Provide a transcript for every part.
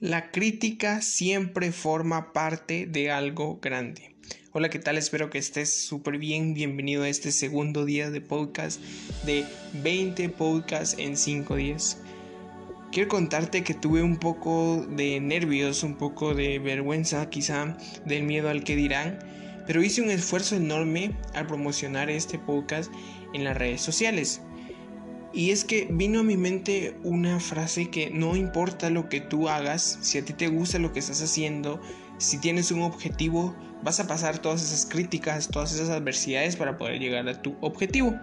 La crítica siempre forma parte de algo grande. Hola, ¿qué tal? Espero que estés súper bien. Bienvenido a este segundo día de podcast de 20 podcasts en 5 días. Quiero contarte que tuve un poco de nervios, un poco de vergüenza quizá, del miedo al que dirán, pero hice un esfuerzo enorme al promocionar este podcast en las redes sociales. Y es que vino a mi mente una frase que no importa lo que tú hagas, si a ti te gusta lo que estás haciendo, si tienes un objetivo, vas a pasar todas esas críticas, todas esas adversidades para poder llegar a tu objetivo.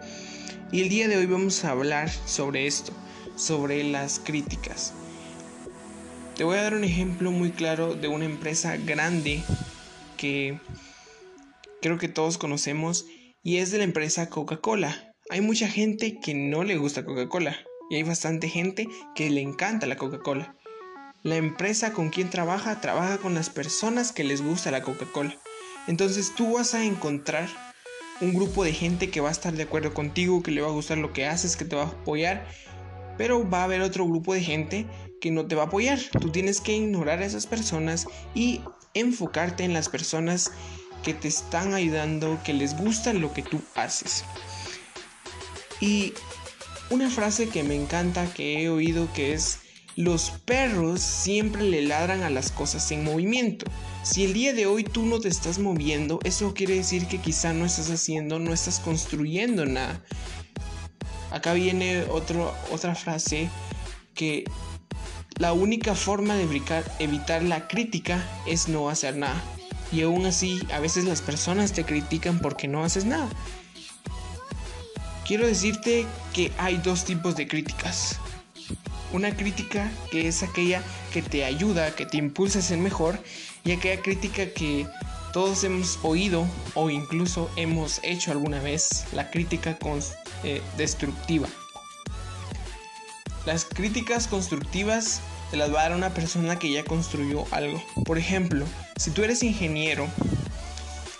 Y el día de hoy vamos a hablar sobre esto, sobre las críticas. Te voy a dar un ejemplo muy claro de una empresa grande que creo que todos conocemos y es de la empresa Coca-Cola. Hay mucha gente que no le gusta Coca-Cola y hay bastante gente que le encanta la Coca-Cola. La empresa con quien trabaja trabaja con las personas que les gusta la Coca-Cola. Entonces tú vas a encontrar un grupo de gente que va a estar de acuerdo contigo, que le va a gustar lo que haces, que te va a apoyar, pero va a haber otro grupo de gente que no te va a apoyar. Tú tienes que ignorar a esas personas y enfocarte en las personas que te están ayudando, que les gusta lo que tú haces. Y una frase que me encanta, que he oído, que es, los perros siempre le ladran a las cosas en movimiento. Si el día de hoy tú no te estás moviendo, eso quiere decir que quizá no estás haciendo, no estás construyendo nada. Acá viene otra frase que la única forma de evitar la crítica es no hacer nada. Y aún así, a veces las personas te critican porque no haces nada. Quiero decirte que hay dos tipos de críticas. Una crítica que es aquella que te ayuda, que te impulsa a ser mejor, y aquella crítica que todos hemos oído o incluso hemos hecho alguna vez, la crítica eh, destructiva. Las críticas constructivas te las va a dar una persona que ya construyó algo. Por ejemplo, si tú eres ingeniero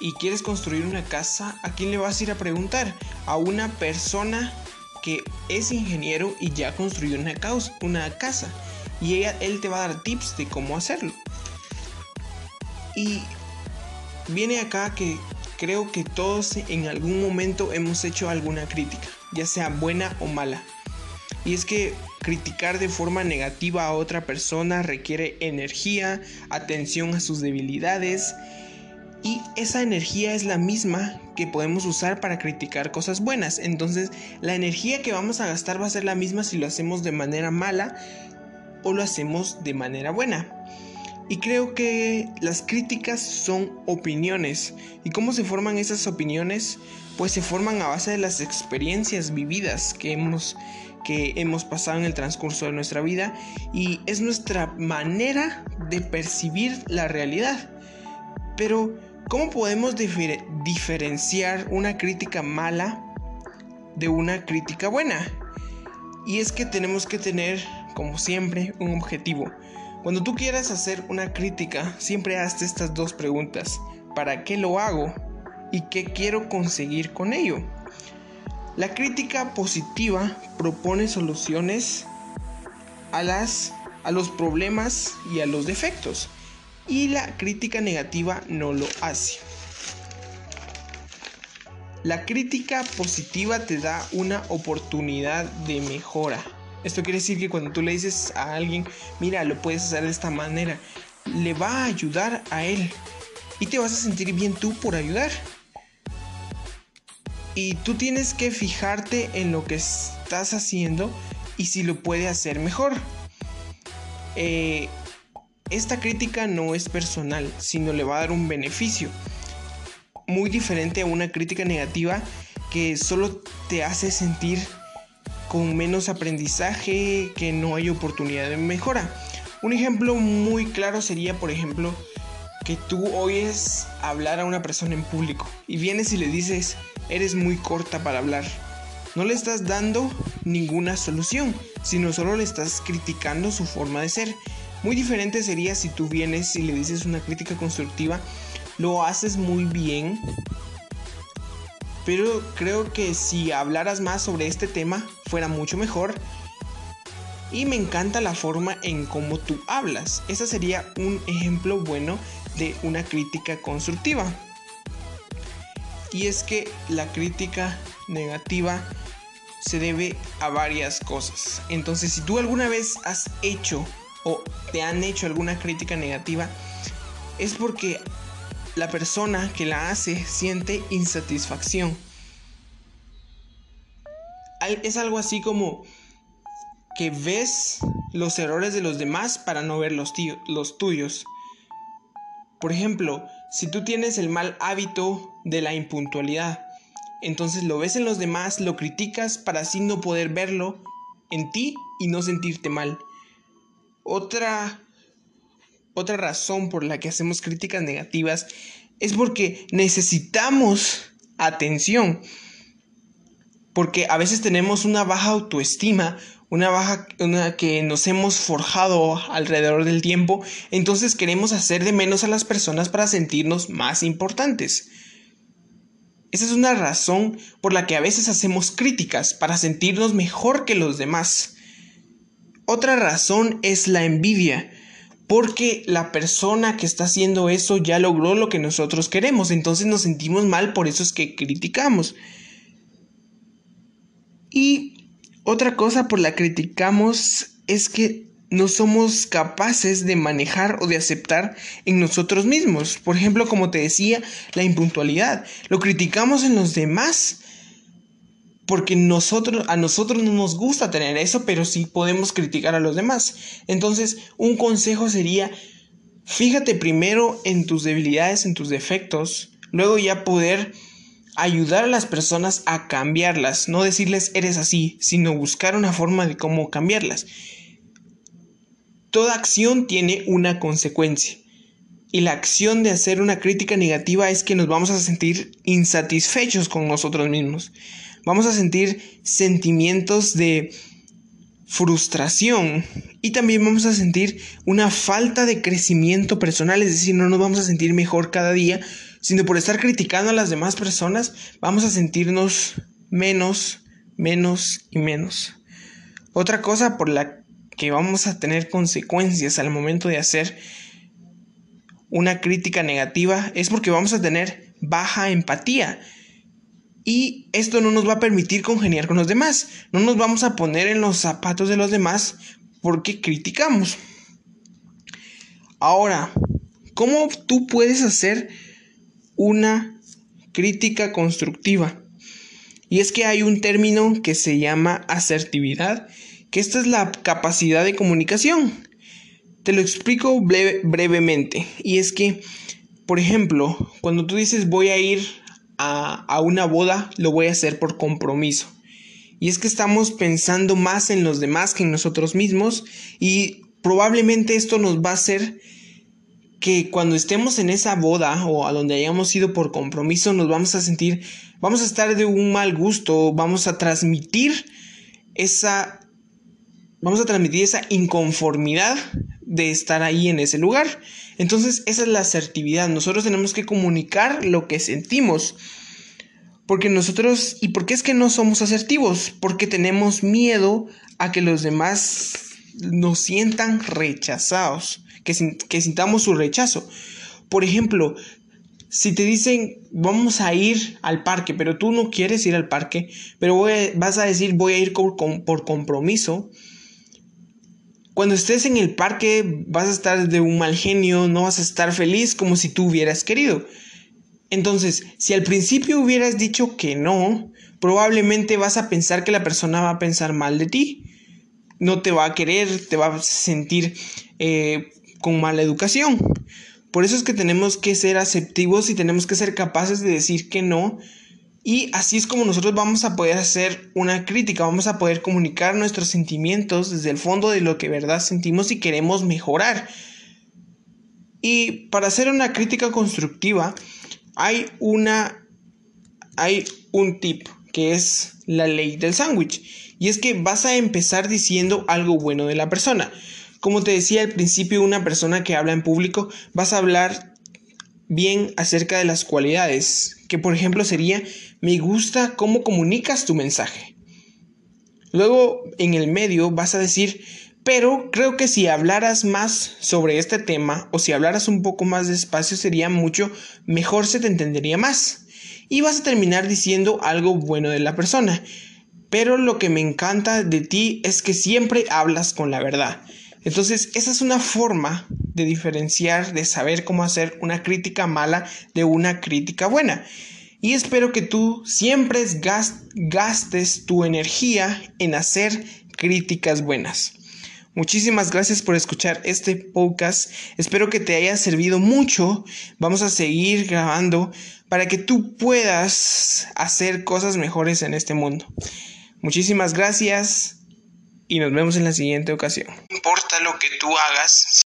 y quieres construir una casa, ¿a quién le vas a ir a preguntar? A una persona que es ingeniero y ya construyó una, una casa. Y ella, él te va a dar tips de cómo hacerlo. Y viene acá que creo que todos en algún momento hemos hecho alguna crítica, ya sea buena o mala. Y es que criticar de forma negativa a otra persona requiere energía, atención a sus debilidades y esa energía es la misma que podemos usar para criticar cosas buenas. Entonces la energía que vamos a gastar va a ser la misma si lo hacemos de manera mala o lo hacemos de manera buena. Y creo que las críticas son opiniones. ¿Y cómo se forman esas opiniones? Pues se forman a base de las experiencias vividas que hemos, que hemos pasado en el transcurso de nuestra vida y es nuestra manera de percibir la realidad. Pero ¿Cómo podemos diferenciar una crítica mala de una crítica buena? Y es que tenemos que tener, como siempre, un objetivo. Cuando tú quieras hacer una crítica, siempre hazte estas dos preguntas. ¿Para qué lo hago? ¿Y qué quiero conseguir con ello? La crítica positiva propone soluciones a, las, a los problemas y a los defectos y la crítica negativa no lo hace. La crítica positiva te da una oportunidad de mejora. Esto quiere decir que cuando tú le dices a alguien, mira, lo puedes hacer de esta manera, le va a ayudar a él. Y te vas a sentir bien tú por ayudar. Y tú tienes que fijarte en lo que estás haciendo y si lo puede hacer mejor. Eh, esta crítica no es personal, sino le va a dar un beneficio. Muy diferente a una crítica negativa que solo te hace sentir con menos aprendizaje, que no hay oportunidad de mejora. Un ejemplo muy claro sería, por ejemplo, que tú oyes hablar a una persona en público y vienes y le dices, eres muy corta para hablar. No le estás dando ninguna solución, sino solo le estás criticando su forma de ser muy diferente sería si tú vienes y le dices una crítica constructiva, lo haces muy bien, pero creo que si hablaras más sobre este tema fuera mucho mejor. y me encanta la forma en cómo tú hablas. Ese sería un ejemplo bueno de una crítica constructiva. Y es que la crítica negativa se debe a varias cosas. Entonces, si tú alguna vez has hecho o te han hecho alguna crítica negativa, es porque la persona que la hace siente insatisfacción. Es algo así como que ves los errores de los demás para no ver los, los tuyos. Por ejemplo, si tú tienes el mal hábito de la impuntualidad, entonces lo ves en los demás, lo criticas para así no poder verlo en ti y no sentirte mal. Otra otra razón por la que hacemos críticas negativas es porque necesitamos atención. Porque a veces tenemos una baja autoestima, una baja una que nos hemos forjado alrededor del tiempo, entonces queremos hacer de menos a las personas para sentirnos más importantes. Esa es una razón por la que a veces hacemos críticas para sentirnos mejor que los demás. Otra razón es la envidia porque la persona que está haciendo eso ya logró lo que nosotros queremos, entonces nos sentimos mal, por eso es que criticamos. Y otra cosa por la que criticamos es que no somos capaces de manejar o de aceptar en nosotros mismos. Por ejemplo, como te decía, la impuntualidad. Lo criticamos en los demás porque nosotros, a nosotros no nos gusta tener eso, pero sí podemos criticar a los demás. Entonces, un consejo sería, fíjate primero en tus debilidades, en tus defectos, luego ya poder ayudar a las personas a cambiarlas, no decirles eres así, sino buscar una forma de cómo cambiarlas. Toda acción tiene una consecuencia. Y la acción de hacer una crítica negativa es que nos vamos a sentir insatisfechos con nosotros mismos vamos a sentir sentimientos de frustración y también vamos a sentir una falta de crecimiento personal, es decir, no nos vamos a sentir mejor cada día, sino por estar criticando a las demás personas, vamos a sentirnos menos, menos y menos. Otra cosa por la que vamos a tener consecuencias al momento de hacer una crítica negativa es porque vamos a tener baja empatía. Y esto no nos va a permitir congeniar con los demás. No nos vamos a poner en los zapatos de los demás porque criticamos. Ahora, ¿cómo tú puedes hacer una crítica constructiva? Y es que hay un término que se llama asertividad, que esta es la capacidad de comunicación. Te lo explico brevemente. Y es que, por ejemplo, cuando tú dices voy a ir a, una boda, lo voy a hacer por compromiso. Y es que estamos pensando más en los demás que en nosotros mismos y probablemente esto nos va a hacer que cuando estemos en esa boda o a donde hayamos ido por compromiso nos vamos a sentir, vamos a estar de un mal gusto, vamos a transmitir esa, vamos a transmitir esa inconformidad de estar ahí en ese lugar. Entonces, esa es la asertividad. Nosotros tenemos que comunicar lo que sentimos. Porque nosotros, ¿y por qué es que no somos asertivos? Porque tenemos miedo a que los demás nos sientan rechazados, que, que sintamos su rechazo. Por ejemplo, si te dicen vamos a ir al parque, pero tú no quieres ir al parque, pero vas a decir voy a ir por compromiso, cuando estés en el parque vas a estar de un mal genio, no vas a estar feliz como si tú hubieras querido. Entonces, si al principio hubieras dicho que no, probablemente vas a pensar que la persona va a pensar mal de ti. No te va a querer, te va a sentir eh, con mala educación. Por eso es que tenemos que ser aceptivos y tenemos que ser capaces de decir que no y así es como nosotros vamos a poder hacer una crítica, vamos a poder comunicar nuestros sentimientos desde el fondo de lo que verdad sentimos y queremos mejorar. Y para hacer una crítica constructiva hay una hay un tip que es la ley del sándwich y es que vas a empezar diciendo algo bueno de la persona. Como te decía al principio, una persona que habla en público vas a hablar bien acerca de las cualidades, que por ejemplo sería me gusta cómo comunicas tu mensaje. Luego en el medio vas a decir, pero creo que si hablaras más sobre este tema o si hablaras un poco más despacio sería mucho mejor, se te entendería más. Y vas a terminar diciendo algo bueno de la persona. Pero lo que me encanta de ti es que siempre hablas con la verdad. Entonces, esa es una forma de diferenciar, de saber cómo hacer una crítica mala de una crítica buena. Y espero que tú siempre gastes tu energía en hacer críticas buenas. Muchísimas gracias por escuchar este podcast. Espero que te haya servido mucho. Vamos a seguir grabando para que tú puedas hacer cosas mejores en este mundo. Muchísimas gracias y nos vemos en la siguiente ocasión. No importa lo que tú hagas.